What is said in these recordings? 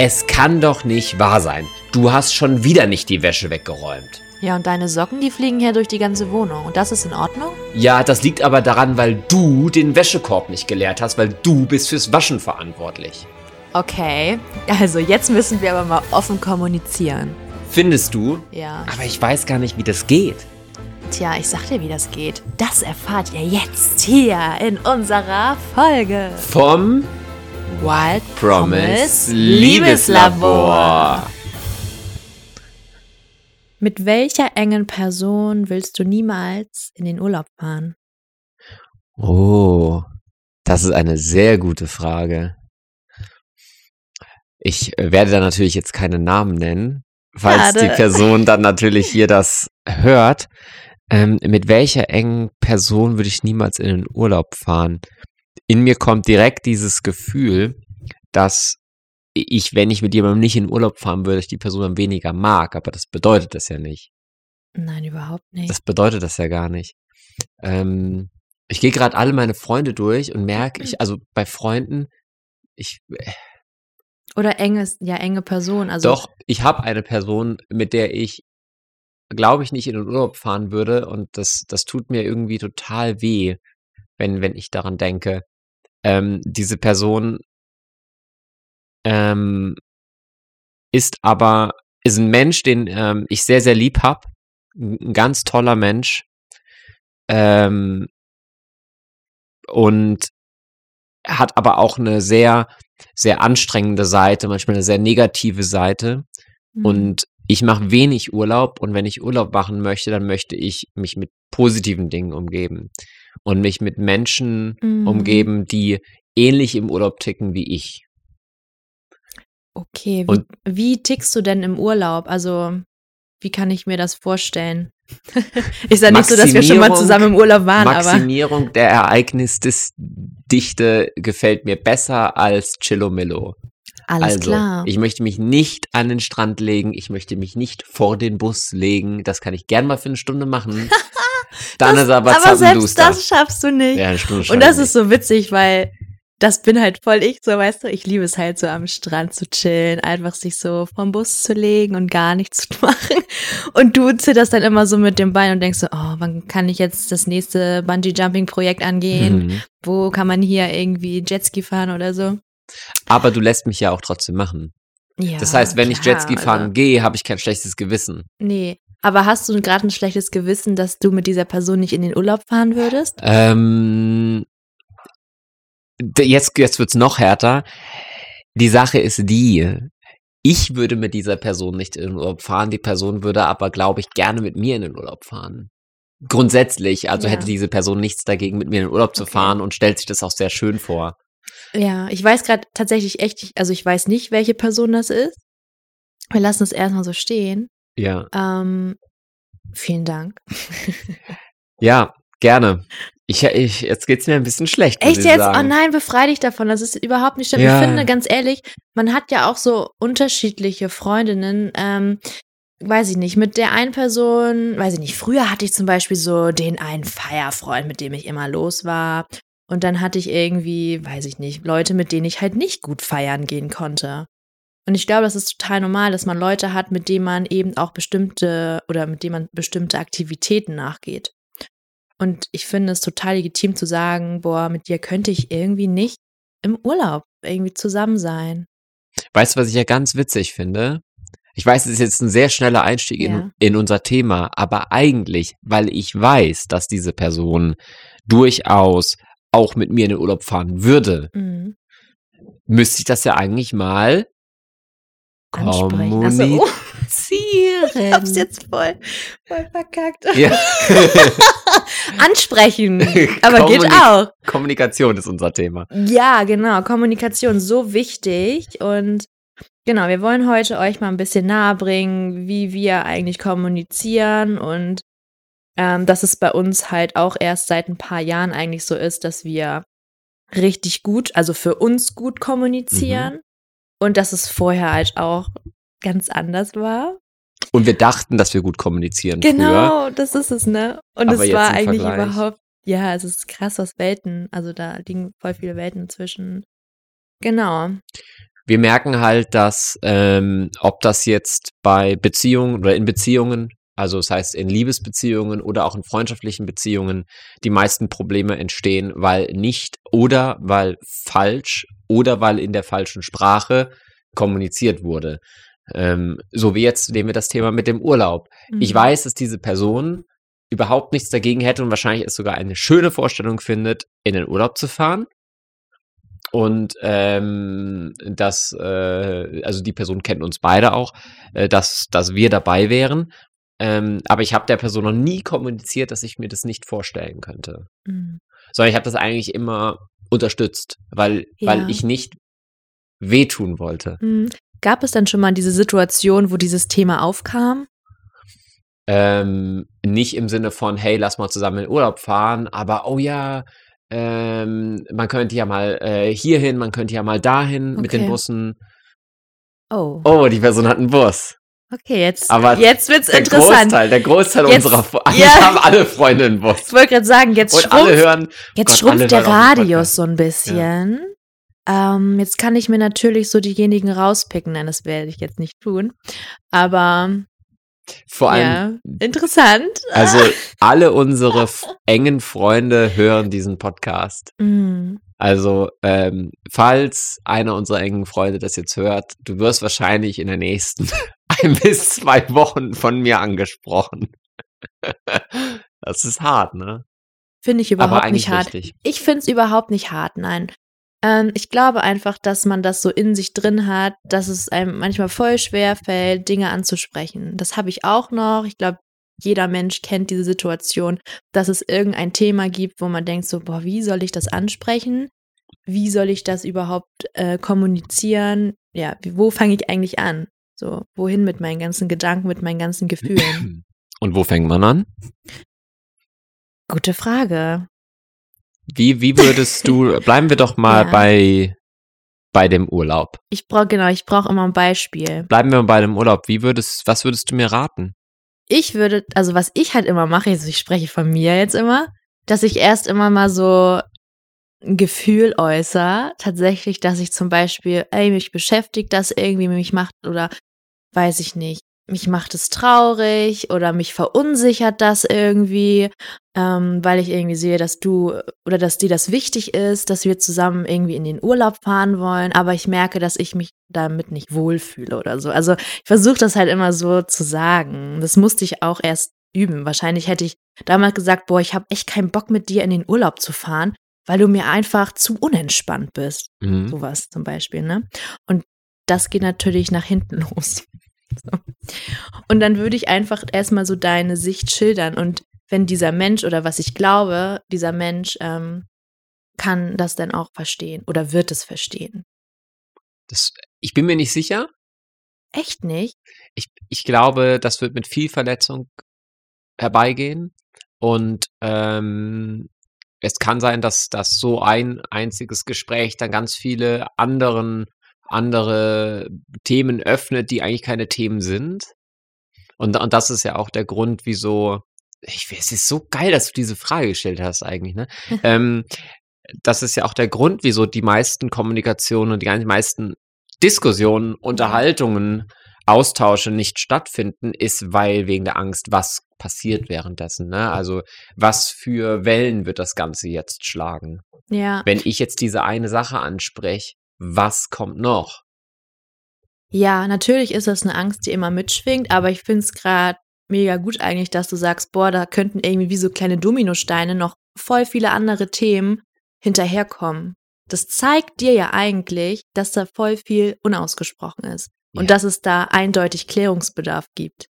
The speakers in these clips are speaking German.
Es kann doch nicht wahr sein. Du hast schon wieder nicht die Wäsche weggeräumt. Ja, und deine Socken, die fliegen hier durch die ganze Wohnung. Und das ist in Ordnung? Ja, das liegt aber daran, weil du den Wäschekorb nicht geleert hast, weil du bist fürs Waschen verantwortlich. Okay. Also jetzt müssen wir aber mal offen kommunizieren. Findest du? Ja. Aber ich weiß gar nicht, wie das geht. Tja, ich sag dir, wie das geht. Das erfahrt ihr jetzt hier in unserer Folge. Vom Wild Promise Liebeslabor. Mit welcher engen Person willst du niemals in den Urlaub fahren? Oh, das ist eine sehr gute Frage. Ich werde da natürlich jetzt keine Namen nennen, falls Schade. die Person dann natürlich hier das hört. Ähm, mit welcher engen Person würde ich niemals in den Urlaub fahren? In mir kommt direkt dieses Gefühl, dass ich, wenn ich mit jemandem nicht in Urlaub fahren würde, ich die Person dann weniger mag, aber das bedeutet das ja nicht. Nein, überhaupt nicht. Das bedeutet das ja gar nicht. Ähm, ich gehe gerade alle meine Freunde durch und merke, ich, also bei Freunden, ich, Oder enges, ja, enge Person. Also doch, ich habe eine Person, mit der ich, glaube ich, nicht in den Urlaub fahren würde und das, das tut mir irgendwie total weh, wenn, wenn ich daran denke. Ähm, diese Person ähm, ist aber, ist ein Mensch, den ähm, ich sehr, sehr lieb habe. Ein ganz toller Mensch. Ähm, und hat aber auch eine sehr, sehr anstrengende Seite, manchmal eine sehr negative Seite. Mhm. Und ich mache wenig Urlaub und wenn ich Urlaub machen möchte, dann möchte ich mich mit positiven Dingen umgeben und mich mit Menschen Mhm. umgeben, die ähnlich im Urlaub ticken wie ich. Okay, wie, Und- wie tickst du denn im Urlaub? Also, wie kann ich mir das vorstellen? ist ja nicht so, dass wir schon mal zusammen im Urlaub waren, aber. Maximierung der Ereignisdichte gefällt mir besser als Chillomillo. Alles also, klar. ich möchte mich nicht an den Strand legen, ich möchte mich nicht vor den Bus legen. Das kann ich gern mal für eine Stunde machen. Dann das, ist aber, aber selbst das schaffst du nicht. ja, Stunde Und das ich ist so witzig, weil das bin halt voll ich, so weißt du. Ich liebe es halt so am Strand zu chillen, einfach sich so vom Bus zu legen und gar nichts zu machen. Und du zitterst dann immer so mit dem Bein und denkst so, oh, wann kann ich jetzt das nächste Bungee-Jumping-Projekt angehen? Mhm. Wo kann man hier irgendwie Jetski fahren oder so? Aber du lässt mich ja auch trotzdem machen. Ja, Das heißt, wenn ich klar, Jetski fahren also, gehe, habe ich kein schlechtes Gewissen. Nee. Aber hast du gerade ein schlechtes Gewissen, dass du mit dieser Person nicht in den Urlaub fahren würdest? Ähm, jetzt, jetzt wird's noch härter. Die Sache ist die, ich würde mit dieser Person nicht in den Urlaub fahren, die Person würde aber, glaube ich, gerne mit mir in den Urlaub fahren. Grundsätzlich, also Ja. hätte diese Person nichts dagegen, mit mir in den Urlaub zu fahren und stellt sich das auch sehr schön vor. Ja, ich weiß gerade tatsächlich echt, also ich weiß nicht, welche Person das ist. Wir lassen es erstmal so stehen. Ja. Ähm, vielen Dank. Ja, gerne. Ich, ich, jetzt geht's mir ein bisschen schlecht. Echt jetzt? Sagen. Oh nein, befrei dich davon. Das ist überhaupt nicht schlimm. Ja. Ich finde, ganz ehrlich, man hat ja auch so unterschiedliche Freundinnen. Ähm, weiß ich nicht, mit der einen Person, weiß ich nicht, früher hatte ich zum Beispiel so den einen Feierfreund, mit dem ich immer los war. Und dann hatte ich irgendwie, weiß ich nicht, Leute, mit denen ich halt nicht gut feiern gehen konnte. Und ich glaube, das ist total normal, dass man Leute hat, mit denen man eben auch bestimmte oder mit denen man bestimmte Aktivitäten nachgeht. Und ich finde es total legitim zu sagen, boah, mit dir könnte ich irgendwie nicht im Urlaub irgendwie zusammen sein. Weißt du, was ich ja ganz witzig finde? Ich weiß, es ist jetzt ein sehr schneller Einstieg Ja. in, in unser Thema, aber eigentlich, weil ich weiß, dass diese Person durchaus auch mit mir in den Urlaub fahren würde, Mhm. müsste ich das ja eigentlich mal Ansprechen. Ach so, oh, kommunizieren. ich hab's jetzt voll, voll verkackt. ja. Ansprechen. Aber geht Kommunik- auch. Kommunikation ist unser Thema. Ja, genau. Kommunikation so wichtig. Und genau, wir wollen heute euch mal ein bisschen nahe bringen, wie wir eigentlich kommunizieren und ähm, dass es bei uns halt auch erst seit ein paar Jahren eigentlich so ist, dass wir richtig gut, also für uns gut kommunizieren und dass es vorher halt auch ganz anders war. Und wir dachten, dass wir gut kommunizieren früher. Genau, das ist es, ne? Und Aber es war eigentlich Vergleich. überhaupt, ja, es ist krass, was Welten, also da liegen voll viele Welten zwischen. Genau. wir merken halt, dass ähm, ob das jetzt bei Beziehungen oder in Beziehungen, also das heißt in Liebesbeziehungen oder auch in freundschaftlichen Beziehungen, die meisten Probleme entstehen, weil nicht oder weil falsch oder weil in der falschen Sprache kommuniziert wurde. Ähm, so wie jetzt nehmen wir das Thema mit dem Urlaub. Ich Mhm. weiß, dass diese Person überhaupt nichts dagegen hätte und wahrscheinlich es sogar eine schöne Vorstellung findet, in den Urlaub zu fahren. Und ähm, dass, äh, also die Person kennt uns beide auch, äh, dass, dass wir dabei wären. Ähm, aber ich habe der Person noch nie kommuniziert, dass ich mir das nicht vorstellen könnte. Mhm. Sondern ich habe das eigentlich immer unterstützt, weil, Ja. weil ich nicht wehtun wollte. Mhm. Gab es dann schon mal diese Situation, wo dieses Thema aufkam? Ähm, nicht im Sinne von, hey, lass mal zusammen in den Urlaub fahren, aber oh ja, ähm, man könnte ja mal äh, hierhin, man könnte ja mal dahin mit den Okay. Bussen. Oh, Oh, die Person hat einen Bus. Okay, jetzt, Aber jetzt wird's Der interessant. Großteil, der Großteil Jetzt- unserer Fre- eigentlich ja. haben alle Freunde einen Bus. Ich wollte gerade sagen, jetzt Und alle schrumpft, hören, jetzt Gott, schrumpft der Radius so ein bisschen. Ähm, jetzt kann ich mir natürlich so diejenigen rauspicken, nein, das werde ich jetzt nicht tun. Aber vor allem, ja, interessant. also alle unsere engen Freunde hören diesen Podcast. Mhm. Also, ähm, falls einer unserer engen Freunde das jetzt hört, du wirst wahrscheinlich in der nächsten ein bis zwei Wochen von mir angesprochen. Das ist hart, ne? Finde ich überhaupt nicht hart. richtig. Ich finde es überhaupt nicht hart, nein. Ähm, ich glaube einfach, dass man das so in sich drin hat, dass es einem manchmal voll schwer fällt, Dinge anzusprechen. Das habe ich auch noch. Ich glaube, jeder Mensch kennt diese Situation, dass es irgendein Thema gibt, wo man denkt so, boah, wie soll ich das ansprechen? Wie soll ich das überhaupt äh, kommunizieren? Ja, wo fange ich eigentlich an? So, wohin mit meinen ganzen Gedanken, mit meinen ganzen Gefühlen? Und wo fängt man an? Gute Frage. Wie, wie würdest du, bleiben wir doch mal Ja. bei, bei dem Urlaub. Ich brauche, genau, ich brauche immer ein Beispiel. Bleiben wir mal bei dem Urlaub. Wie würdest, was würdest du mir raten? ich würde, also was ich halt immer mache, also ich spreche von mir jetzt immer, dass ich erst immer mal so ein Gefühl äußere, tatsächlich, dass ich zum Beispiel, ey, mich beschäftigt das irgendwie, mich macht oder weiß ich nicht, mich macht es traurig oder mich verunsichert das irgendwie, ähm, weil ich irgendwie sehe, dass du oder dass dir das wichtig ist, dass wir zusammen irgendwie in den Urlaub fahren wollen, aber ich merke, dass ich mich damit nicht wohlfühle oder so. Also ich versuche das halt immer so zu sagen. Das musste ich auch erst üben. Wahrscheinlich hätte ich damals gesagt, boah, ich habe echt keinen Bock mit dir in den Urlaub zu fahren, weil du mir einfach zu unentspannt bist. Mhm. Sowas zum Beispiel, ne? Und das geht natürlich nach hinten los. So. Und dann würde ich einfach erstmal so deine Sicht schildern. Und wenn dieser Mensch oder was ich glaube, dieser Mensch ähm, kann das dann auch verstehen oder wird es verstehen. Das, ich bin mir nicht sicher. Echt nicht? Ich, ich glaube, das wird mit viel Verletzung herbeigehen. Und ähm, es kann sein, dass, dass so ein einziges Gespräch dann ganz viele anderen, andere Themen öffnet, die eigentlich keine Themen sind. Und, und das ist ja auch der Grund, wieso. Ich, es ist so geil, dass du diese Frage gestellt hast, eigentlich, ne? ähm, das ist ja auch der Grund, wieso die meisten Kommunikationen und die meisten Diskussionen, Unterhaltungen, Austausche nicht stattfinden, ist, weil wegen der Angst, was passiert währenddessen. Ne? Also was für Wellen wird das Ganze jetzt schlagen? Ja. Wenn ich jetzt diese eine Sache anspreche, was kommt noch? Ja, natürlich ist das eine Angst, die immer mitschwingt, aber ich finde es gerade mega gut eigentlich, dass du sagst, boah, da könnten irgendwie wie so kleine Dominosteine noch voll viele andere Themen hinterherkommen. Das zeigt dir ja eigentlich, dass da voll viel unausgesprochen ist und Ja. dass es da eindeutig Klärungsbedarf gibt.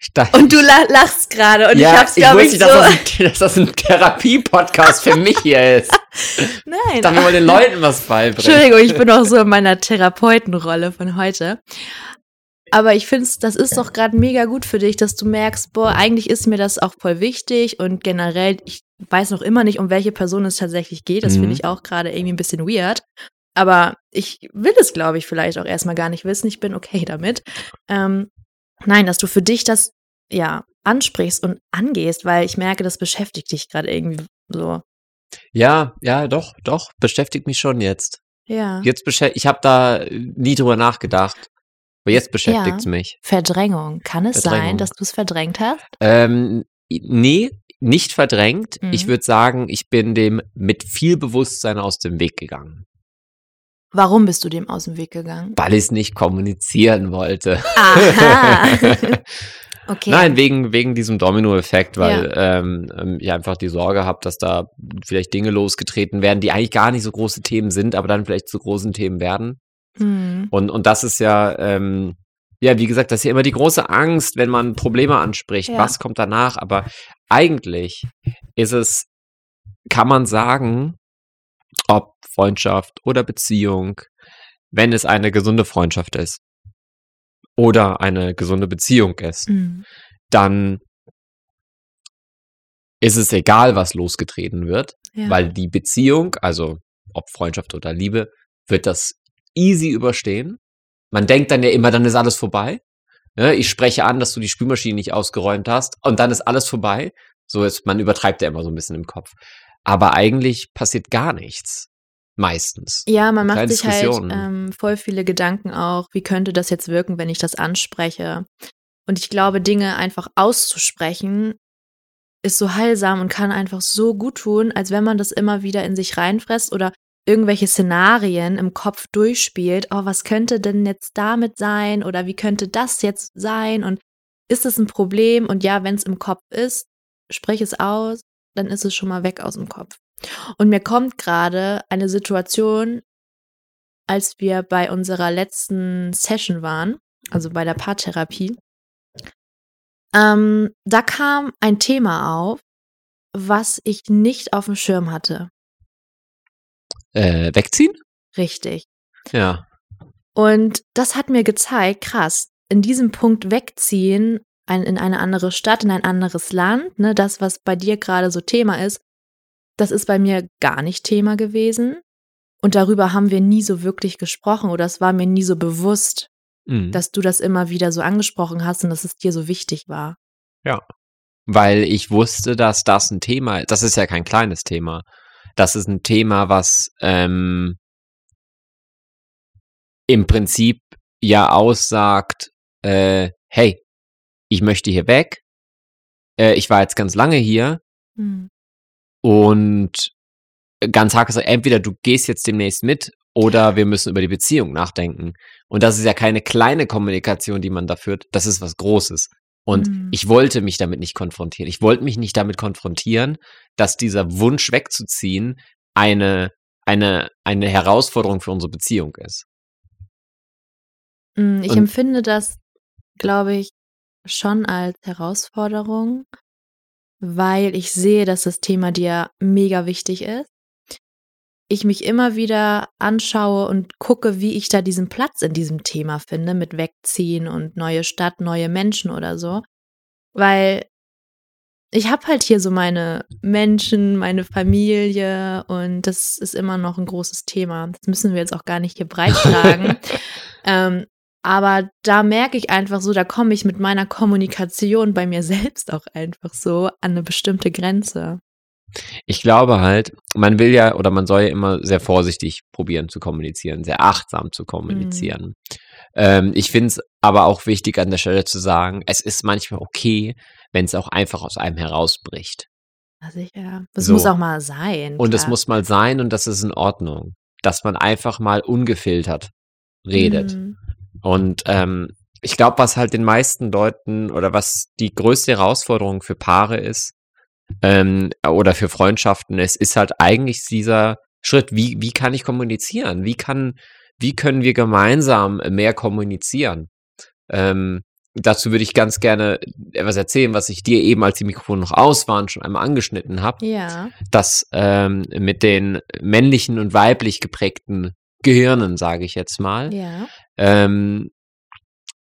Ich dachte, Und du la lachst gerade und ja, ich hab's, glaube ich, wusste, so. dass, das ein, dass das ein Therapie-Podcast für mich hier ist. Ich Nein. dachte, wir wollen den Leuten was beibringen. Entschuldigung, ich bin auch so in meiner Therapeutenrolle von heute. Aber ich finde, das ist doch gerade mega gut für dich, dass du merkst, boah, eigentlich ist mir das auch voll wichtig und generell, ich weiß noch immer nicht, um welche Person es tatsächlich geht. Das Mhm. finde ich auch gerade irgendwie ein bisschen weird. Aber ich will es, glaube ich, vielleicht auch erstmal gar nicht wissen. Ich bin okay damit. Ähm, nein, dass du für dich das ja ansprichst und angehst, weil ich merke, das beschäftigt dich gerade irgendwie so. Ja, ja, doch, doch, beschäftigt mich schon jetzt. Ja. Jetzt beschäftigt, ich habe da nie drüber nachgedacht, aber jetzt beschäftigt es Ja. mich. Verdrängung. Kann es sein, Verdrängung. dass du es verdrängt hast? Ähm, nee, nicht verdrängt. Ich Mhm. würde sagen, ich bin dem mit viel Bewusstsein aus dem Weg gegangen, Warum bist du dem aus dem Weg gegangen? weil ich es nicht kommunizieren wollte. Aha. Okay. Nein, wegen, wegen diesem Dominoeffekt, weil ähm, ähm, ich einfach die Sorge habe, dass da vielleicht Dinge losgetreten werden, die eigentlich gar nicht so große Themen sind, aber dann vielleicht zu großen Themen werden. Hm. Und, und das ist ja, ähm, ja, wie gesagt, das ist ja immer die große Angst, wenn man Probleme anspricht. Ja. Was kommt danach? Aber eigentlich ist es, kann man sagen, ob Freundschaft oder Beziehung, wenn es eine gesunde Freundschaft ist oder eine gesunde Beziehung ist, Hm. dann ist es egal, was losgetreten wird, Ja. weil die Beziehung, also ob Freundschaft oder Liebe, wird das easy überstehen. Man denkt dann ja immer, dann ist alles vorbei. Ne, ich spreche an, dass du die Spülmaschine nicht ausgeräumt hast und dann ist alles vorbei. So ist, man übertreibt ja immer so ein bisschen im Kopf. Aber eigentlich passiert gar nichts. Meistens. Ja, man macht sich halt ähm, voll viele Gedanken auch, wie könnte das jetzt wirken, wenn ich das anspreche. Und ich glaube, Dinge einfach auszusprechen, ist so heilsam und kann einfach so gut tun, als wenn man das immer wieder in sich reinfresst oder irgendwelche Szenarien im Kopf durchspielt. Oh, was könnte denn jetzt damit sein? Oder wie könnte das jetzt sein? Und ist es ein Problem? Und ja, wenn es im Kopf ist, sprich es aus, dann ist es schon mal weg aus dem Kopf. Und mir kommt gerade eine Situation, als wir bei unserer letzten Session waren, also bei der Paartherapie. Ähm, da kam ein Thema auf, was ich nicht auf dem Schirm hatte. Äh, wegziehen? Richtig. Ja. Und das hat mir gezeigt, krass, in diesem Punkt wegziehen, ein, in eine andere Stadt, in ein anderes Land, ne, das, was bei dir gerade so Thema ist, das ist bei mir gar nicht Thema gewesen. Und darüber haben wir nie so wirklich gesprochen oder es war mir nie so bewusst, Mhm. dass du das immer wieder so angesprochen hast und dass es dir so wichtig war. weil ich wusste, dass das ein Thema, das ist ja kein kleines Thema. Das ist ein Thema, was ähm, im Prinzip ja aussagt, äh, hey, ich möchte hier weg, äh, ich war jetzt ganz lange hier Hm. und ganz hart gesagt, entweder du gehst jetzt demnächst mit oder wir müssen über die Beziehung nachdenken. Und das ist ja keine kleine Kommunikation, die man da führt, das ist was Großes. Und Mhm. ich wollte mich damit nicht konfrontieren. Ich wollte mich nicht damit konfrontieren, dass dieser Wunsch wegzuziehen eine, eine, eine Herausforderung für unsere Beziehung ist. Mm, Ich Und- empfinde das, glaube ich, schon als Herausforderung, weil ich sehe, dass das Thema dir mega wichtig ist. Ich mich immer wieder anschaue und gucke, wie ich da diesen Platz in diesem Thema finde, mit Wegziehen und neue Stadt, neue Menschen oder so. Weil ich habe halt hier so meine Menschen, meine Familie und das ist immer noch ein großes Thema. Das müssen wir jetzt auch gar nicht hier breit tragen. ähm, aber da merke ich einfach so, da komme ich mit meiner Kommunikation bei mir selbst auch einfach so an eine bestimmte Grenze. Ich glaube halt, man will ja oder man soll ja immer sehr vorsichtig probieren zu kommunizieren, sehr achtsam zu kommunizieren. Ähm, ich finde es aber auch wichtig an der Stelle zu sagen, es ist manchmal okay, wenn es auch einfach aus einem herausbricht. Ja, sicher. Das So. muss auch mal sein. Und es muss mal sein und das ist in Ordnung, dass man einfach mal ungefiltert redet. Mhm. Und ähm, ich glaube, was halt den meisten Leuten oder was die größte Herausforderung für Paare ist ähm, oder für Freundschaften ist, ist halt eigentlich dieser Schritt, wie, wie kann ich kommunizieren? Wie kann, wie können wir gemeinsam mehr kommunizieren? Ähm, dazu würde ich ganz gerne etwas erzählen, was ich dir eben, als die Mikrofone noch aus waren, schon einmal angeschnitten habe Ja. das ähm, mit den männlichen und weiblich geprägten Gehirnen, sage ich jetzt mal. Ja. Ähm,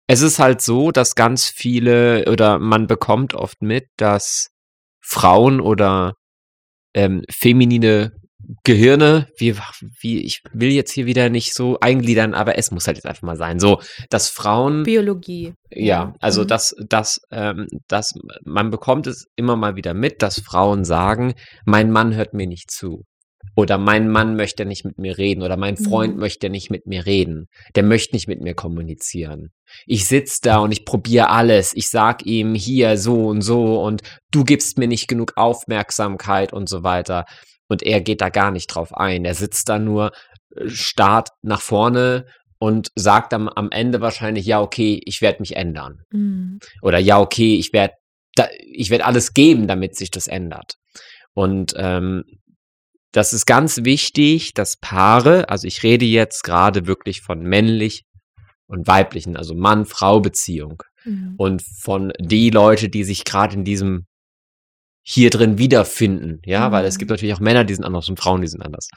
es ist halt so, dass ganz viele oder man bekommt oft mit, dass Frauen oder ähm, feminine Gehirne, wie, wie, ich will jetzt hier wieder nicht so eingliedern, aber es muss halt jetzt einfach mal sein. So, dass Frauen Biologie. ja, also Mhm. dass, dass, ähm, dass man bekommt es immer mal wieder mit, dass Frauen sagen, mein Mann hört mir nicht zu. Oder mein Mann möchte nicht mit mir reden. Oder mein Freund Mhm. möchte nicht mit mir reden. Der möchte nicht mit mir kommunizieren. Ich sitz da und ich probiere alles. Ich sag ihm hier so und so und du gibst mir nicht genug Aufmerksamkeit und so weiter. Und er geht da gar nicht drauf ein. Er sitzt da nur, äh, starrt nach vorne und sagt am, am Ende wahrscheinlich, ja, okay, ich werde mich ändern. Mhm. Oder ja, okay, ich werde ich werd alles geben, damit sich das ändert. Und ähm, das ist ganz wichtig, dass Paare, also ich rede jetzt gerade wirklich von männlich und weiblichen, also Mann-Frau-Beziehung Mhm. und von die Leute, die sich gerade in diesem hier drin wiederfinden, ja, weil es Mhm. gibt natürlich auch Männer, die sind anders und Frauen, die sind anders,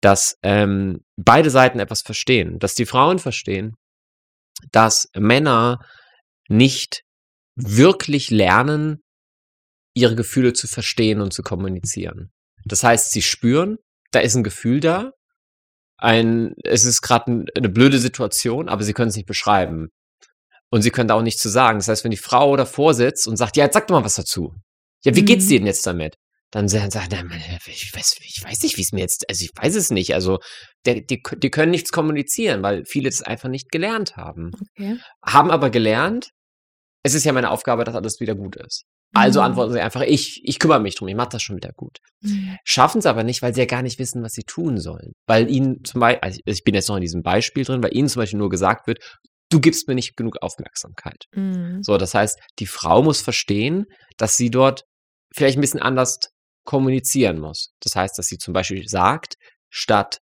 dass ähm, beide Seiten etwas verstehen, dass die Frauen verstehen, dass Männer nicht wirklich lernen, ihre Gefühle zu verstehen und zu kommunizieren. Das heißt, sie spüren, da ist ein Gefühl da, ein, es ist gerade ein, eine blöde Situation, aber sie können es nicht beschreiben. Und sie können da auch nichts zu sagen. Das heißt, wenn die Frau davor sitzt und sagt, ja, jetzt sag doch mal was dazu. Ja, wie geht's Mhm. dir denn jetzt damit? Dann sagen sie, "Na, ich weiß, ich weiß nicht, wie es mir jetzt, also ich weiß es nicht. Also der, die, die können nichts kommunizieren, weil viele das einfach nicht gelernt haben. Okay. Haben aber gelernt, es ist ja meine Aufgabe, dass alles wieder gut ist. Also Mhm. antworten sie einfach, ich, ich kümmere mich drum, ich mache das schon wieder gut. Mhm. Schaffen es aber nicht, weil sie ja gar nicht wissen, was sie tun sollen. Weil ihnen zum Beispiel, also ich bin jetzt noch in diesem Beispiel drin, weil ihnen zum Beispiel nur gesagt wird, du gibst mir nicht genug Aufmerksamkeit. Mhm. So, das heißt, die Frau muss verstehen, dass sie dort vielleicht ein bisschen anders kommunizieren muss. Das heißt, dass sie zum Beispiel sagt, statt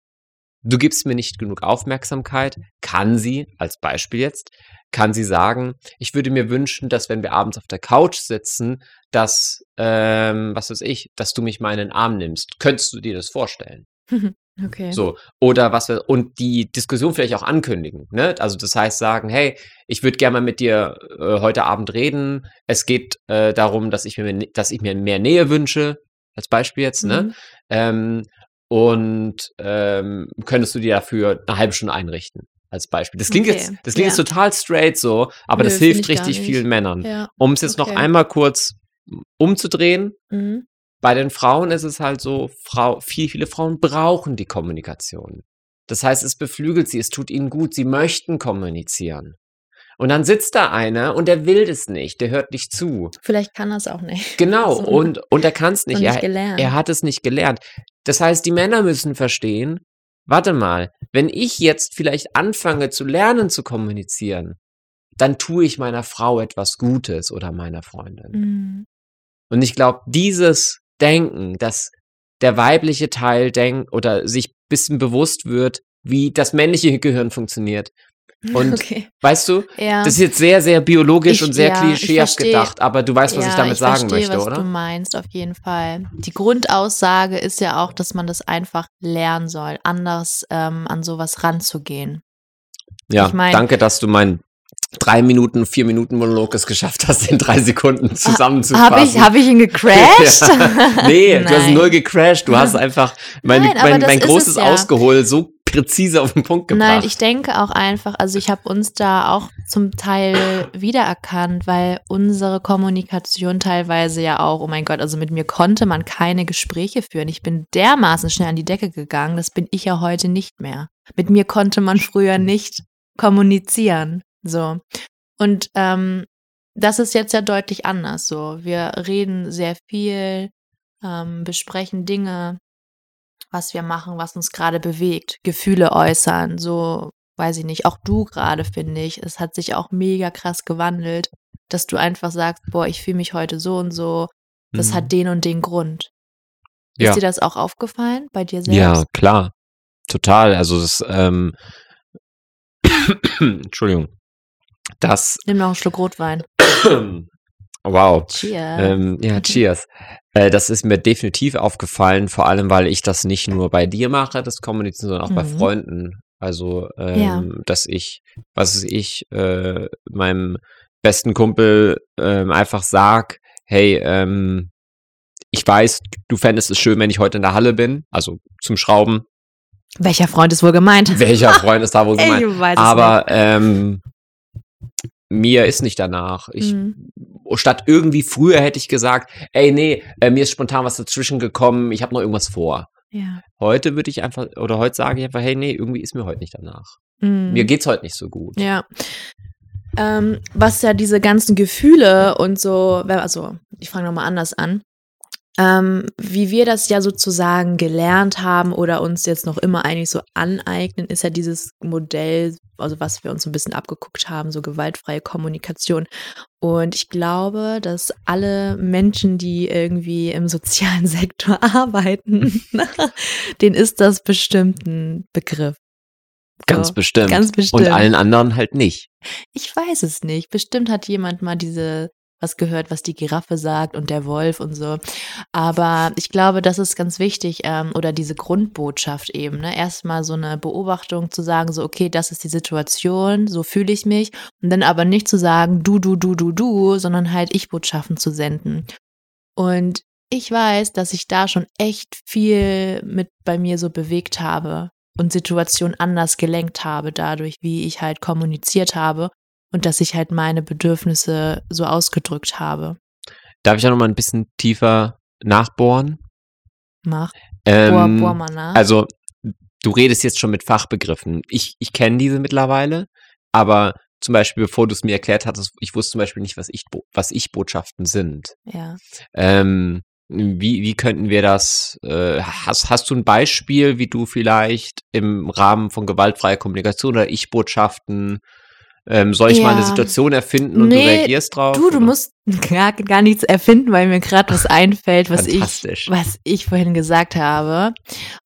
du gibst mir nicht genug Aufmerksamkeit, kann sie, als Beispiel jetzt, kann sie sagen, ich würde mir wünschen, dass wenn wir abends auf der Couch sitzen, dass, ähm, was weiß ich, dass du mich mal in den Arm nimmst. Könntest du dir das vorstellen? Okay. So, oder was wir, und die Diskussion vielleicht auch ankündigen, ne? Also das heißt sagen, hey, ich würde gerne mal mit dir äh, heute Abend reden. Es geht äh, darum, dass ich mir, dass ich mir mehr Nähe wünsche, als Beispiel jetzt, ne? Mhm. Ähm, und ähm, könntest du dir dafür eine halbe Stunde einrichten, als Beispiel. Das klingt Okay, jetzt, das klingt ja. jetzt total straight so, aber Nö, das hilft richtig vielen Männern. Ja. Um es jetzt noch okay. einmal kurz umzudrehen, Mhm. bei den Frauen ist es halt so, Frau, viel, viele Frauen brauchen die Kommunikation. Das heißt, es beflügelt sie, es tut ihnen gut, sie möchten kommunizieren. Und dann sitzt da einer und der will es nicht, der hört nicht zu. Vielleicht kann er es auch nicht. Genau, So, und, und er kann es Noch nicht. nicht Er, gelernt. er hat es nicht gelernt. Das heißt, die Männer müssen verstehen, warte mal, wenn ich jetzt vielleicht anfange zu lernen zu kommunizieren, dann tue ich meiner Frau etwas Gutes oder meiner Freundin. Mhm. Und ich glaube, dieses Denken, dass der weibliche Teil denkt oder sich ein bisschen bewusst wird, wie das männliche Gehirn funktioniert. Und okay. weißt du, Ja. das ist jetzt sehr, sehr biologisch Ich- und sehr ja, ich klischeehaft gedacht, aber du weißt, was ich Ja, damit sagen verstehe, möchte, was oder? du meinst, auf jeden Fall. Die Grundaussage ist ja auch, dass man das einfach lernen soll, anders ähm, an sowas ranzugehen. Ja, Ich mein- danke, dass du meinen drei Minuten, vier Minuten Monolog es geschafft hast, in drei Sekunden zusammenzufassen. Habe ich, hab ich ihn gecrashed? Ja. Nee, du hast Nein. null gecrashed. Du hast einfach mein, Nein, mein, mein großes es ja. Ausgehol so präzise auf den Punkt gebracht. Nein, ich denke auch einfach, also ich habe uns da auch zum Teil wiedererkannt, weil unsere Kommunikation teilweise ja auch, oh mein Gott, also mit mir konnte man keine Gespräche führen. Ich bin dermaßen schnell an die Decke gegangen, das bin ich ja heute nicht mehr. Mit mir konnte man früher nicht kommunizieren. So. Und ähm, das ist jetzt ja deutlich anders. So, wir reden sehr viel, ähm, besprechen Dinge, was wir machen, was uns gerade bewegt, Gefühle äußern, so weiß ich nicht, auch du gerade finde ich, es hat sich auch mega krass gewandelt, dass du einfach sagst, boah, ich fühle mich heute so und so, das Mhm. hat den und den Grund. Ja. Ist dir das auch aufgefallen bei dir selbst? Ja, klar. Total. Also das, ähm, Entschuldigung. Das, Nimm noch einen Schluck Rotwein. wow. Cheers. Ähm, ja, cheers. Äh, das ist mir definitiv aufgefallen, vor allem, weil ich das nicht nur bei dir mache, das Kommunizieren, sondern auch bei Mhm. Freunden. Also, ähm, Ja. dass ich, was weiß ich, äh, meinem besten Kumpel ähm, einfach sag, hey, ähm, ich weiß, du fändest es schön, wenn ich heute in der Halle bin, also zum Schrauben. Welcher Freund ist wohl gemeint? Welcher Freund ist da wohl gemeint? Es Aber ähm, mir ist nicht danach. Ich, Mhm. Statt irgendwie früher hätte ich gesagt, ey, nee, äh, mir ist spontan was dazwischen gekommen, ich habe noch irgendwas vor. Ja. Heute würde ich einfach, oder heute sage ich einfach, hey, nee, irgendwie ist mir heute nicht danach. Mhm. Mir geht's heute nicht so gut. Ja. Ähm, was ja diese ganzen Gefühle und so, also ich fange nochmal anders an, ähm, wie wir das ja sozusagen gelernt haben oder uns jetzt noch immer eigentlich so aneignen, ist ja dieses Modell, also was wir uns so ein bisschen abgeguckt haben, so gewaltfreie Kommunikation. Und ich glaube, dass alle Menschen, die irgendwie im sozialen Sektor arbeiten, denen ist das bestimmt ein Begriff. Ganz So, bestimmt. Ganz bestimmt. Und allen anderen halt nicht. Ich weiß es nicht. Bestimmt hat jemand mal diese was gehört, was die Giraffe sagt und der Wolf und so. Aber ich glaube, das ist ganz wichtig ähm, oder diese Grundbotschaft eben. Ne? Erstmal so eine Beobachtung zu sagen, so okay, das ist die Situation, so fühle ich mich und dann aber nicht zu sagen, du, du, du, du, du, sondern halt ich Botschaften zu senden. Und ich weiß, dass ich da schon echt viel mit bei mir so bewegt habe und Situationen anders gelenkt habe, dadurch, wie ich halt kommuniziert habe und dass ich halt meine Bedürfnisse so ausgedrückt habe. Darf ich da nochmal ein bisschen tiefer nachbohren? Mach, Ähm, bohr, bohr mal nach. Also, du redest jetzt schon mit Fachbegriffen. Ich, ich kenne diese mittlerweile, aber zum Beispiel, bevor du es mir erklärt hattest, ich wusste zum Beispiel nicht, was ich, was ich Botschaften sind. ja. Ähm, wie, wie könnten wir das, äh, hast, hast du ein Beispiel, wie du vielleicht im Rahmen von gewaltfreier Kommunikation oder Ich-Botschaften, ähm, soll ich mal eine Ja. Situation erfinden und Nee, du reagierst drauf? Du, du oder? musst gar, gar nichts erfinden, weil mir gerade was einfällt, was ich, was ich vorhin gesagt habe.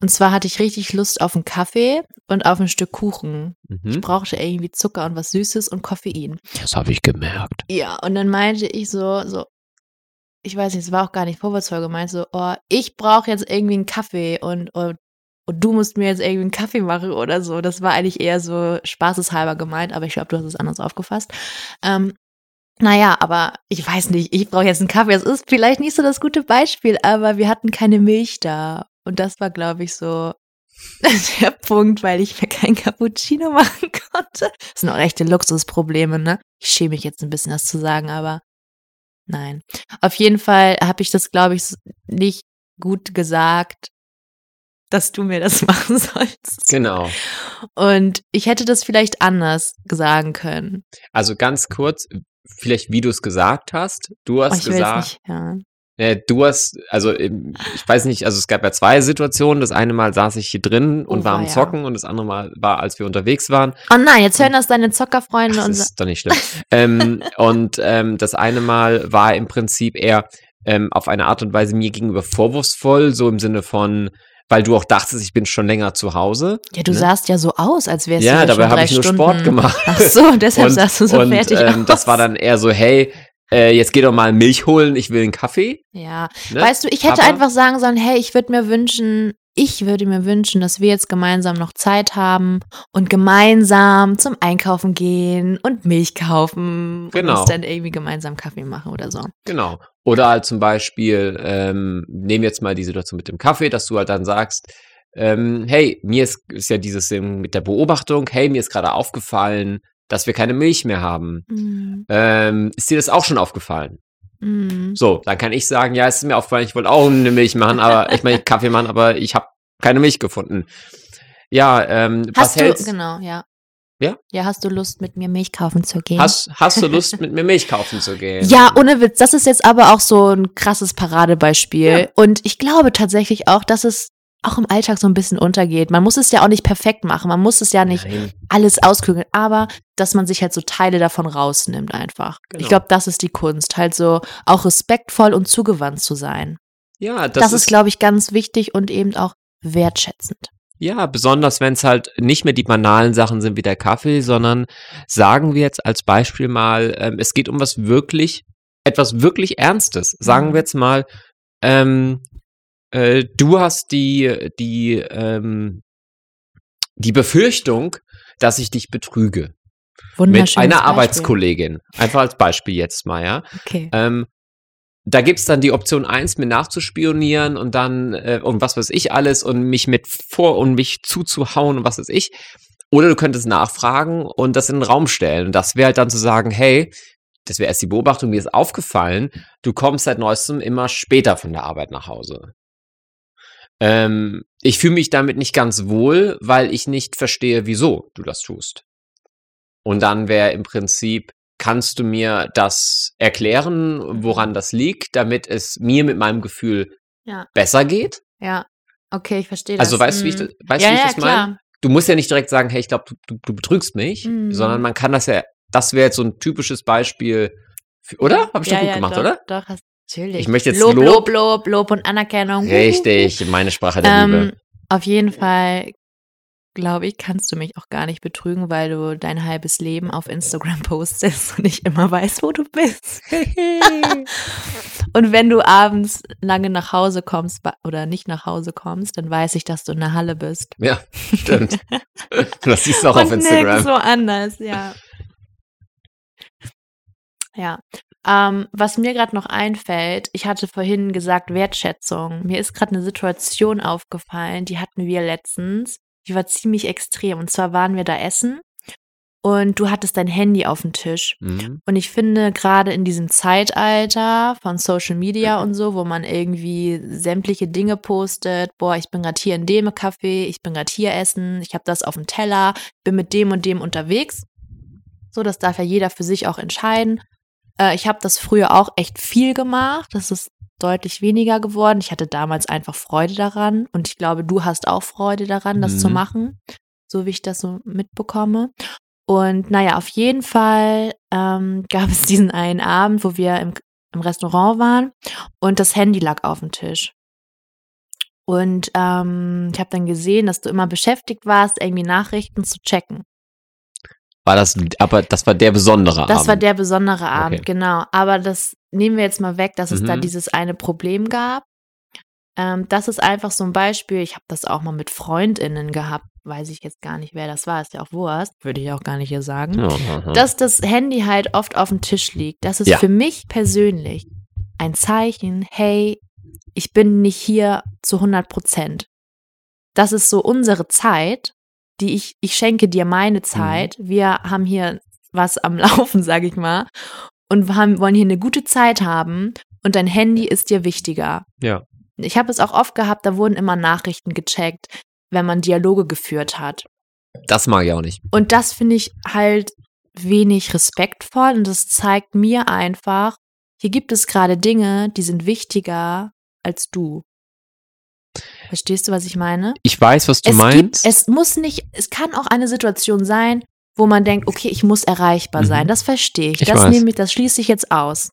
Und zwar hatte ich richtig Lust auf einen Kaffee und auf ein Stück Kuchen. Ich Mhm. brauchte irgendwie Zucker und was Süßes und Koffein. Das habe ich gemerkt. Ja, und dann meinte ich so, so, ich weiß nicht, es war auch gar nicht vorwurfsvoll gemeint, so, oh, ich brauche jetzt irgendwie einen Kaffee und, und, und du musst mir jetzt irgendwie einen Kaffee machen oder so. Das war eigentlich eher so spaßeshalber gemeint, aber ich glaube, du hast es anders aufgefasst. Ähm, naja, aber ich weiß nicht, ich brauche jetzt einen Kaffee. Das ist vielleicht nicht so das gute Beispiel, aber wir hatten keine Milch da. Und das war, glaube ich, so der Punkt, weil ich mir kein Cappuccino machen konnte. Das sind auch echte Luxusprobleme, ne? Ich schäme mich jetzt ein bisschen, das zu sagen, aber nein. Auf jeden Fall habe ich das, glaube ich, nicht gut gesagt, dass du mir das machen sollst. Genau. Und ich hätte das vielleicht anders sagen können. Also ganz kurz, vielleicht wie du es gesagt hast. Du Oh, hast ich will gesagt, jetzt nicht hören. äh, du hast, also ähm, ich weiß nicht, also es gab ja zwei Situationen. Das eine Mal saß ich hier drin und Oh, war am weia. Zocken und das andere Mal war, als wir unterwegs waren. Oh nein, jetzt hören das deine Zockerfreunde Ach, und das ist doch nicht schlimm. ähm, und ähm, das eine Mal war im Prinzip eher ähm, auf eine Art und Weise mir gegenüber vorwurfsvoll, so im Sinne von, weil du auch dachtest, ich bin schon länger zu Hause. Ja, du ne? sahst ja so aus, als wärst Ja, du dabei schon habe ich nur Stunden. Sport gemacht. Ach so, deshalb und, sahst du so und, fertig ähm, aus. Das war dann eher so, hey, äh, jetzt geh doch mal Milch holen, ich will einen Kaffee. Ja, Ne? weißt du, ich hätte Aber- einfach sagen sollen, hey, ich würde mir wünschen, ich würde mir wünschen, dass wir jetzt gemeinsam noch Zeit haben und gemeinsam zum Einkaufen gehen und Milch kaufen Genau. und uns dann irgendwie gemeinsam Kaffee machen oder so. Genau. Oder halt zum Beispiel, ähm, nehmen jetzt mal die Situation mit dem Kaffee, dass du halt dann sagst, ähm, hey, mir ist, ist ja dieses Ding mit der Beobachtung, hey, mir ist gerade aufgefallen, dass wir keine Milch mehr haben. Mm, Ähm, ist dir das auch schon aufgefallen? Mm. So, dann kann ich sagen, ja, es ist mir aufgefallen, ich wollte auch eine Milch machen, aber ich meine Kaffee machen, aber ich habe keine Milch gefunden. Ja, ähm, was Hast du, hältst genau, ja. Ja? Ja, hast du Lust, mit mir Milch kaufen zu gehen? Hast, hast du Lust, mit mir Milch kaufen zu gehen? Ja, ohne Witz. Das ist jetzt aber auch so ein krasses Paradebeispiel. Ja. Und ich glaube tatsächlich auch, dass es auch im Alltag so ein bisschen untergeht. Man muss es ja auch nicht perfekt machen. Man muss es ja nicht Nein. alles auskügeln. Aber dass man sich halt so Teile davon rausnimmt einfach. Genau. Ich glaube, das ist die Kunst. Halt so auch respektvoll und zugewandt zu sein. Ja, Das, das, ist, glaube ich, ganz wichtig und eben auch wertschätzend. Ja, besonders wenn es halt nicht mehr die banalen Sachen sind wie der Kaffee, sondern sagen wir jetzt als Beispiel mal, ähm, es geht um was wirklich, etwas wirklich Ernstes. Sagen Mhm. wir jetzt mal, ähm, äh, du hast die, die, ähm, die Befürchtung, dass ich dich betrüge. Mit einer Beispiel. Arbeitskollegin. Einfach als Beispiel jetzt mal, ja. Okay. Ähm, da gibt's dann die Option eins, mir nachzuspionieren und dann äh, und was weiß ich alles und mich mit vor und mich zuzuhauen und was weiß ich. Oder du könntest nachfragen und das in den Raum stellen. Und das wäre halt dann zu sagen, hey, das wäre erst die Beobachtung, mir ist aufgefallen, du kommst seit neuestem immer später von der Arbeit nach Hause. Ähm, ich fühle mich damit nicht ganz wohl, weil ich nicht verstehe, wieso du das tust. Und dann wäre im Prinzip, kannst du mir das erklären, woran das liegt, damit es mir mit meinem Gefühl Ja. besser geht? Ja. Okay, ich verstehe das. Also weißt du, wie ich, Mhm. das- weißt, ja, wie ich ja, das meine? Du musst ja nicht direkt sagen, hey, ich glaube, du, du, du betrügst mich, Mhm. sondern man kann das ja, das wäre jetzt so ein typisches Beispiel, für, oder? Habe ich ja, doch gut ja, gemacht, doch, oder? Doch, hast natürlich. Ich möchte jetzt Lob, Lob- Lob, Lob, Lob und Anerkennung. Richtig, meine Sprache der Ähm, Liebe. auf jeden Fall, glaube ich, kannst du mich auch gar nicht betrügen, weil du dein halbes Leben auf Instagram postest und ich immer weiß, wo du bist. und wenn du abends lange nach Hause kommst oder nicht nach Hause kommst, dann weiß ich, dass du in der Halle bist. Ja, stimmt. das siehst du auch auf und Instagram. nirgendwo anders, ja. Ja. Ähm, was mir gerade noch einfällt, ich hatte vorhin gesagt Wertschätzung. Mir ist gerade eine Situation aufgefallen, die hatten wir letztens. Die war ziemlich extrem. Und zwar waren wir da essen und du hattest dein Handy auf dem Tisch. Mhm. Und ich finde, gerade in diesem Zeitalter von Social Media und so, wo man irgendwie sämtliche Dinge postet, boah, ich bin gerade hier in dem Café, ich bin gerade hier essen, ich habe das auf dem Teller, bin mit dem und dem unterwegs. So, das darf ja jeder für sich auch entscheiden. Äh, ich habe das früher auch echt viel gemacht. Das ist deutlich weniger geworden. Ich hatte damals einfach Freude daran und ich glaube, du hast auch Freude daran, das zu Mhm. machen, so wie ich das so mitbekomme. Und naja, auf jeden Fall ähm, gab es diesen einen Abend, wo wir im, im Restaurant waren und das Handy lag auf dem Tisch. Und ähm, ich habe dann gesehen, dass du immer beschäftigt warst, irgendwie Nachrichten zu checken. War das, aber das war der besondere Abend. Das war der besondere Abend, Okay. genau. Aber das nehmen wir jetzt mal weg, dass es da Mhm. dieses eine Problem gab. Ähm, das ist einfach so ein Beispiel. Ich habe das auch mal mit FreundInnen gehabt. Weiß ich jetzt gar nicht, wer das war. Ist ja auch Wurst. Würde ich auch gar nicht hier sagen. Ja. Dass das Handy halt oft auf dem Tisch liegt. Das ist Ja. für mich persönlich ein Zeichen, hey, ich bin nicht hier zu 100 Prozent. Das ist so unsere Zeit, die ich, ich schenke dir meine Zeit. Wir haben hier was am Laufen, sage ich mal, und wir haben, wollen hier eine gute Zeit haben und dein Handy ist dir wichtiger. ja. Ich habe es auch oft gehabt, da wurden immer Nachrichten gecheckt, wenn man Dialoge geführt hat. Das mag ich auch nicht. Und das finde ich halt wenig respektvoll und das zeigt mir einfach, hier gibt es gerade Dinge, die sind wichtiger als du. Verstehst du, was ich meine? Ich weiß, was du es meinst. Gibt, es muss nicht, es kann auch eine Situation sein, wo man denkt, okay, ich muss erreichbar Mhm. sein. Das verstehe ich. Ich das weiß. nehme ich, das schließe ich jetzt aus.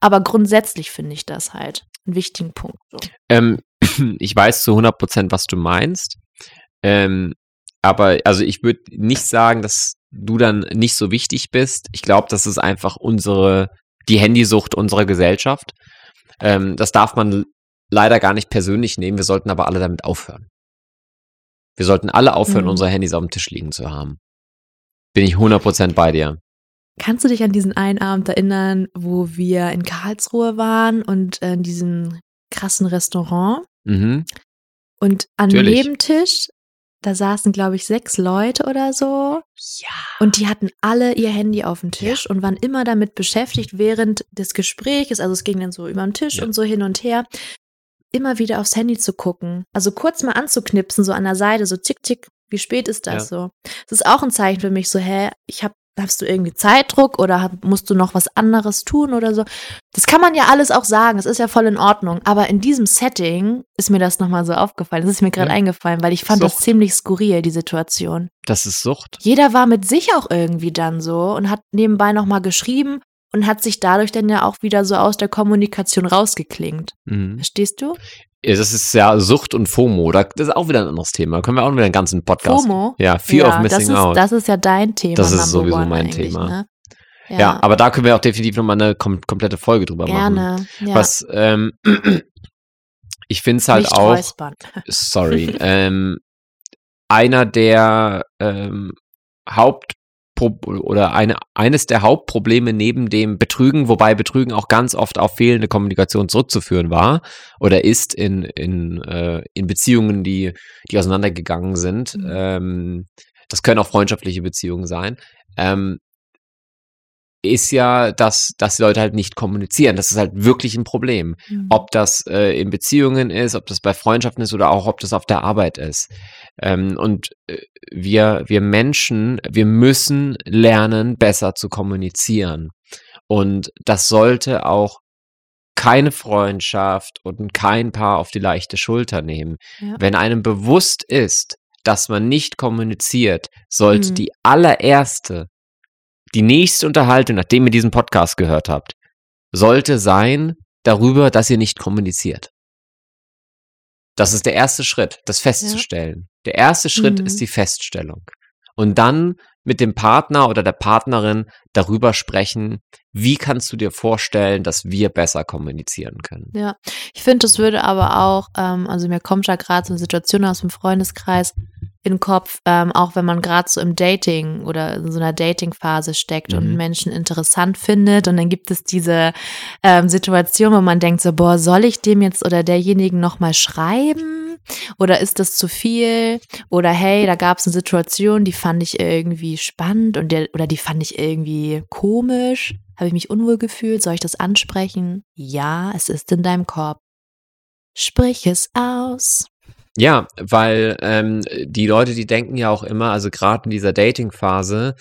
Aber grundsätzlich finde ich das halt einen wichtigen Punkt. So. Ähm, ich weiß zu 100 Prozent, was du meinst. Ähm, aber also ich würde nicht sagen, dass du dann nicht so wichtig bist. Ich glaube, das ist einfach unsere, die Handysucht unserer Gesellschaft. Ähm, das darf man leider gar nicht persönlich nehmen. Wir sollten aber alle damit aufhören. Wir sollten alle aufhören, Mhm. unsere Handys auf dem Tisch liegen zu haben. Bin ich 100 Prozent bei dir. Kannst du dich an diesen einen Abend erinnern, wo wir in Karlsruhe waren und in diesem krassen Restaurant? Mhm. Und am Natürlich. Nebentisch, da saßen, glaube ich, sechs Leute oder so. Ja. Und die hatten alle ihr Handy auf dem Tisch und waren immer damit beschäftigt während des Gesprächs. Also es ging dann so über den Tisch Ja. und so hin und her, immer wieder aufs Handy zu gucken. Also kurz mal anzuknipsen, so an der Seite, so tick, tick, wie spät ist das so? Das ist auch ein Zeichen für mich, so, hä, ich hab, hast du irgendwie Zeitdruck oder hab, musst du noch was anderes tun oder so? Das kann man ja alles auch sagen, das ist ja voll in Ordnung. Aber in diesem Setting ist mir das nochmal so aufgefallen. Das ist mir gerade Ja. eingefallen, weil ich fand das Sucht. ziemlich skurril, die Situation Das ist Sucht. jeder war mit sich auch irgendwie dann so und hat nebenbei nochmal geschrieben und hat sich dadurch dann ja auch wieder so aus der Kommunikation rausgeklingt. Mhm. Verstehst du? Ja, das ist ja Sucht und FOMO. Da- Das ist auch wieder ein anderes Thema. Können wir auch wieder einen ganzen Podcast. FOMO? Ja, Fear ja, of Missing das ist, Out. Das ist ja dein Thema. Das ist sowieso mein Thema. Ne? ja. aber da können wir auch definitiv nochmal eine kom komplette Folge drüber machen. gerne. Ja. Was, ähm, ich finde es halt Nicht auch, räuspern. sorry, ähm, einer der ähm, Haupt oder eine, eines der Hauptprobleme neben dem Betrügen, wobei Betrügen auch ganz oft auf fehlende Kommunikation zurückzuführen war oder ist in, in, äh, in Beziehungen, die, die auseinandergegangen sind. Mhm. Ähm, das können auch freundschaftliche Beziehungen sein. Ähm, ist ja, dass, dass die Leute halt nicht kommunizieren. Das ist halt wirklich ein Problem. Mhm. Ob das äh, in Beziehungen ist, ob das bei Freundschaften ist oder auch ob das auf der Arbeit ist. Ähm, und äh, wir, wir Menschen, wir müssen lernen, besser zu kommunizieren. Und das sollte auch keine Freundschaft und kein Paar auf die leichte Schulter nehmen. Ja. Wenn einem bewusst ist, dass man nicht kommuniziert, sollte Mhm. die allererste, die nächste Unterhaltung, nachdem ihr diesen Podcast gehört habt, sollte sein darüber, dass ihr nicht kommuniziert. Das ist der erste Schritt, das festzustellen. Der erste Schritt Mhm. ist die Feststellung. Und dann mit dem Partner oder der Partnerin darüber sprechen, wie kannst du dir vorstellen, dass wir besser kommunizieren können. Ja, ich finde, das würde aber auch, ähm, also mir kommt ja gerade so eine Situation aus dem Freundeskreis in den Kopf, ähm, auch wenn man gerade so im Dating oder in so einer Dating-Phase steckt und Mhm. Menschen interessant findet und dann gibt es diese ähm, Situation, wo man denkt so, boah, soll ich dem jetzt oder derjenigen nochmal schreiben oder ist das zu viel oder hey, da gab es eine Situation, die fand ich irgendwie spannend und der, oder die fand ich irgendwie komisch, habe ich mich unwohl gefühlt, soll ich das ansprechen? Ja, es ist in deinem Korb. Sprich es aus. Ja, weil ähm, die Leute, die denken ja auch immer, also gerade in dieser Dating-Phase,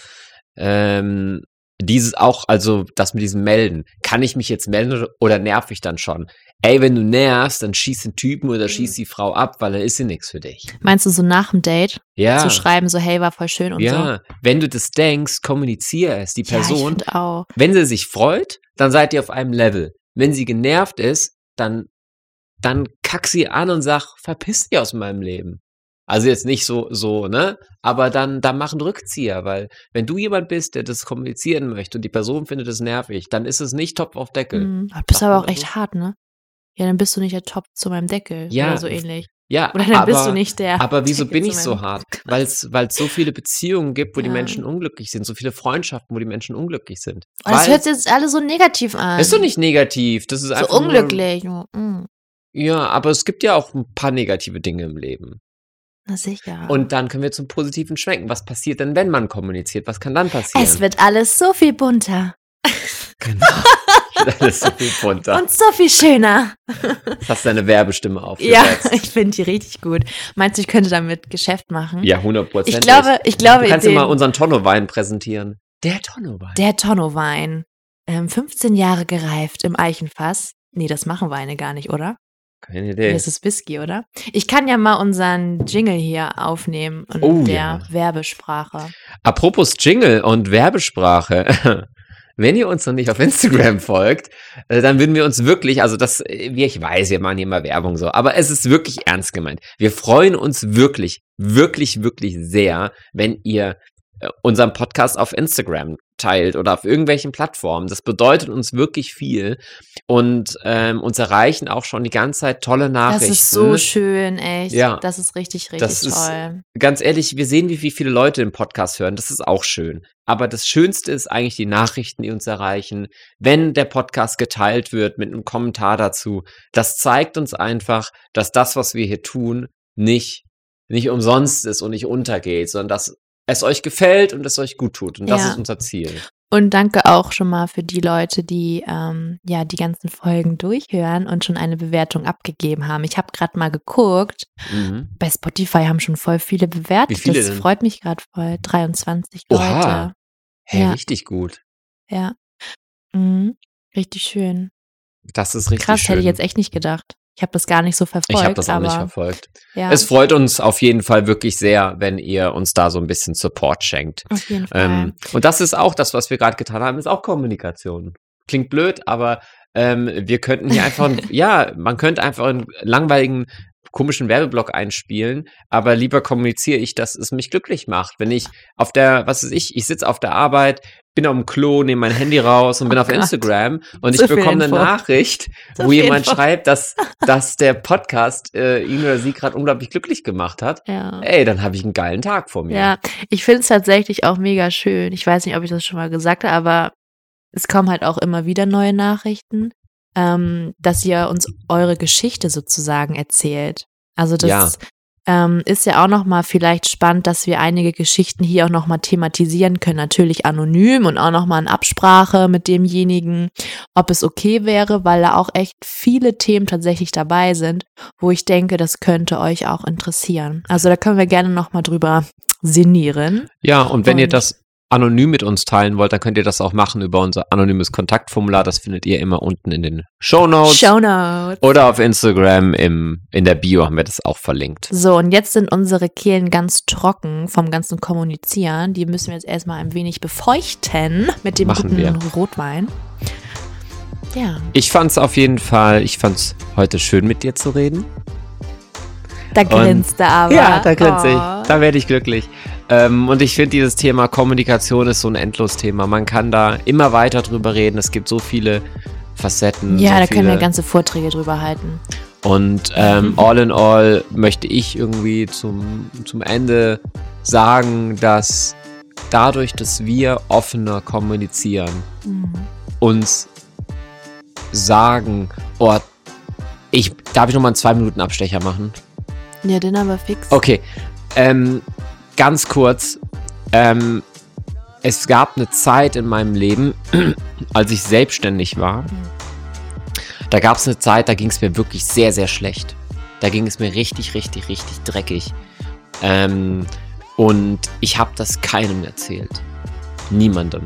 ähm, dieses auch, also das mit diesem Melden, kann ich mich jetzt melden oder, nerv ich dann schon? Ey, wenn du nervst, dann schieß den Typen oder schieß die Frau ab, weil dann ist sie nichts für dich. Meinst du so nach dem Date Ja, zu schreiben, so hey, war voll schön und so? ja. Wenn du das denkst, kommuniziere es. Die Ja, ich Person, auch. wenn sie sich freut, dann seid ihr auf einem Level. Wenn sie genervt ist, dann, dann kack sie an und sag, verpiss dich aus meinem Leben. Also jetzt nicht so, so, ne? Aber dann, dann mach einen Rückzieher, weil wenn du jemand bist, der das kommunizieren möchte und die Person findet es nervig, dann ist es nicht Topf auf Deckel. Mhm. Du bist aber auch echt so? hart, ne? Ja, dann bist du nicht der Top zu meinem Deckel Ja, oder so ähnlich. Ja, Oder dann aber, bist du nicht der. aber wieso Deckel bin ich so hart? Weil es so viele Beziehungen gibt, wo die Ja. Menschen unglücklich sind, so viele Freundschaften, wo die Menschen unglücklich sind. Oh, das hört sich jetzt alle so negativ an. ist doch nicht negativ, das ist so einfach nur- unglücklich. nur, mm. Ja, aber es gibt ja auch ein paar negative Dinge im Leben. Na sicher. Und dann können wir zum Positiven schwenken. Was passiert denn, wenn man kommuniziert? Was kann dann passieren? es wird alles so viel bunter genau. Alles so viel bunter. und so viel schöner. Jetzt hast du deine Werbestimme Ja, aufgesetzt. ich finde die richtig gut. Meinst du, ich könnte damit Geschäft machen? Ja, 100 Prozent. Ich glaube, ich glaube, du kannst dir mal unseren Tonno-Wein präsentieren. Der Tonno-Wein. der Tonno-Wein, ähm, 15 Jahre gereift im Eichenfass. Nee, das machen Weine gar nicht, oder? Keine. Idee. Das ist Whisky, oder? Ich kann ja mal unseren Jingle hier aufnehmen in Oh, der ja. Werbesprache. Apropos Jingle und Werbesprache. Wenn ihr uns noch nicht auf Instagram folgt, äh, dann würden wir uns wirklich, also das, äh, wie ich weiß, wir machen hier immer Werbung so, aber es ist wirklich ernst gemeint. Wir freuen uns wirklich, wirklich, wirklich sehr, wenn ihr äh, unseren Podcast auf Instagram teilt oder auf irgendwelchen Plattformen. Das bedeutet uns wirklich viel und ähm, uns erreichen auch schon die ganze Zeit tolle Nachrichten. Das ist so schön, echt. Ja. Das ist richtig, richtig Das ist- toll. ganz ehrlich, wir sehen, wie, wie viele Leute den Podcast hören. Das ist auch schön. Aber das Schönste ist eigentlich die Nachrichten, die uns erreichen. Wenn der Podcast geteilt wird mit einem Kommentar dazu, das zeigt uns einfach, dass das, was wir hier tun, nicht, nicht umsonst ist und nicht untergeht, sondern dass es euch gefällt und es euch gut tut. Und das Ja. ist unser Ziel. Und danke auch schon mal für die Leute, die ähm, ja die ganzen Folgen durchhören und schon eine Bewertung abgegeben haben. Ich habe gerade mal geguckt. Mhm. Bei Spotify haben schon voll viele bewertet. Wie viele das denn? freut mich gerade voll. 23 Oha. Leute. Hey, Ja. richtig gut. Ja. Mhm. Richtig schön. Das ist richtig Krass, schön. hätte ich jetzt echt nicht gedacht. Ich habe das gar nicht so verfolgt. ich habe das auch aber, nicht verfolgt. Ja, Es freut uns auf jeden Fall wirklich sehr, wenn ihr uns da so ein bisschen Support schenkt. auf jeden Fall. Ähm, und das ist auch das, was wir gerade getan haben, ist auch Kommunikation. Klingt blöd, aber ähm, wir könnten hier einfach, ein- ja, man könnte einfach einen langweiligen, komischen Werbeblock einspielen, aber lieber kommuniziere ich, dass es mich glücklich macht. Wenn ich auf der, was weiß ich, ich sitze auf der Arbeit, bin auf dem Klo, nehme mein Handy raus und bin Oh auf Gott. Instagram und So ich bekomme eine. Nachricht, So wo jemand Info. schreibt, dass, dass der Podcast äh, ihn oder sie gerade unglaublich glücklich gemacht hat. ja. Ey, dann habe ich einen geilen Tag vor mir. Ja, ich finde es tatsächlich auch mega schön. Ich weiß nicht, ob ich das schon mal gesagt habe, aber es kommen halt auch immer wieder neue Nachrichten, ähm, dass ihr uns eure Geschichte sozusagen erzählt. Also das Ja. ähm, ist ja auch nochmal vielleicht spannend, dass wir einige Geschichten hier auch nochmal thematisieren können. Natürlich anonym und auch nochmal in Absprache mit demjenigen, ob es okay wäre, weil da auch echt viele Themen tatsächlich dabei sind, wo ich denke, das könnte euch auch interessieren. Also da können wir gerne nochmal drüber sinnieren. Ja, und wenn ihr Und- das anonym mit uns teilen wollt, dann könnt ihr das auch machen über unser anonymes Kontaktformular. Das findet ihr immer unten in den Show Notes. Show Notes. Oder auf Instagram im, in der Bio haben wir das auch verlinkt. So, und jetzt sind unsere Kehlen ganz trocken vom ganzen Kommunizieren. Die müssen wir jetzt erstmal ein wenig befeuchten mit dem Machen guten wir. Rotwein. Ja, Ich fand's auf jeden Fall, ich fand's heute schön mit dir zu reden. da grinst er aber. Ja, da grinse Oh. ich. Da werde ich glücklich. Ähm, und ich finde, dieses Thema Kommunikation ist so ein Endlos-Thema. Man kann da immer weiter drüber reden. Es gibt so viele Facetten. Ja, so da können viele, wir ganze Vorträge drüber halten. Und ähm, all in all möchte ich irgendwie zum, zum Ende sagen, dass dadurch, dass wir offener kommunizieren, Mhm. uns sagen, oh, ich, darf ich nochmal einen zwei Minuten Abstecher machen? Ja, den aber fix. Okay, ähm, ganz kurz. Ähm, es gab eine Zeit in meinem Leben, als ich selbstständig war. Da gab es eine Zeit, da ging es mir wirklich sehr, sehr schlecht. Da ging es mir richtig, richtig, richtig dreckig. Ähm, und ich habe das keinem erzählt. Niemandem.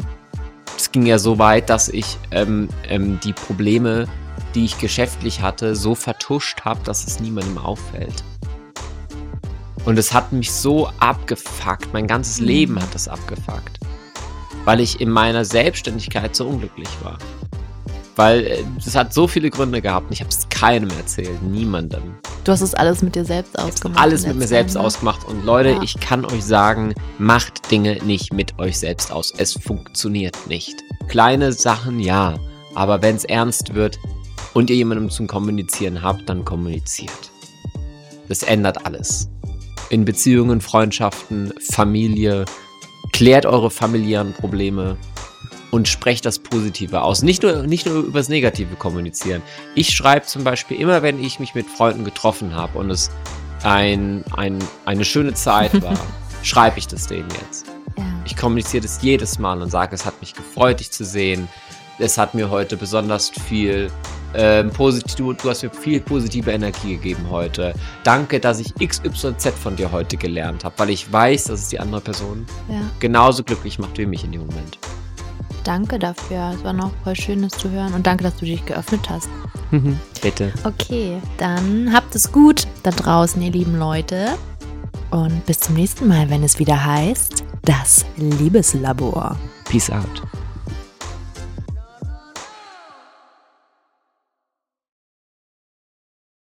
Es ging ja so weit, dass ich ähm, ähm, die Probleme, die ich geschäftlich hatte, so vertuscht habe, dass es niemandem auffällt. Und es hat mich so abgefuckt. Mein ganzes Mhm. Leben hat das abgefuckt. Weil ich in meiner Selbstständigkeit so unglücklich war. Weil äh, es hat so viele Gründe gehabt und ich habe es keinem erzählt. Niemandem. Du hast es alles mit dir selbst ausgemacht. Alles mit mir selbst ne? ausgemacht. Und Leute, Ja. ich kann euch sagen, macht Dinge nicht mit euch selbst aus. Es funktioniert nicht. Kleine Sachen ja. Aber wenn es ernst wird und ihr jemandem zum Kommunizieren habt, dann kommuniziert. Das ändert alles. In Beziehungen, Freundschaften, Familie. Klärt eure familiären Probleme und sprecht das Positive aus. Nicht nur, nicht nur über das Negative kommunizieren. Ich schreibe zum Beispiel immer, wenn ich mich mit Freunden getroffen habe und es ein, ein, eine schöne Zeit war, schreibe ich das denen jetzt. Ja. Ich kommuniziere das jedes Mal und sage, es hat mich gefreut, dich zu sehen. Es hat mir heute besonders viel ähm, positiv, du, du hast mir viel positive Energie gegeben heute. Danke, dass ich XYZ von dir heute gelernt habe, weil ich weiß, dass es die andere Person ja. genauso glücklich macht wie mich in dem Moment. Danke dafür. Es war noch voll schön, das zu hören. Und danke, dass du dich geöffnet hast. Bitte. Okay, dann habt es gut da draußen, ihr lieben Leute. Und bis zum nächsten Mal, wenn es wieder heißt, das Liebeslabor. Peace out.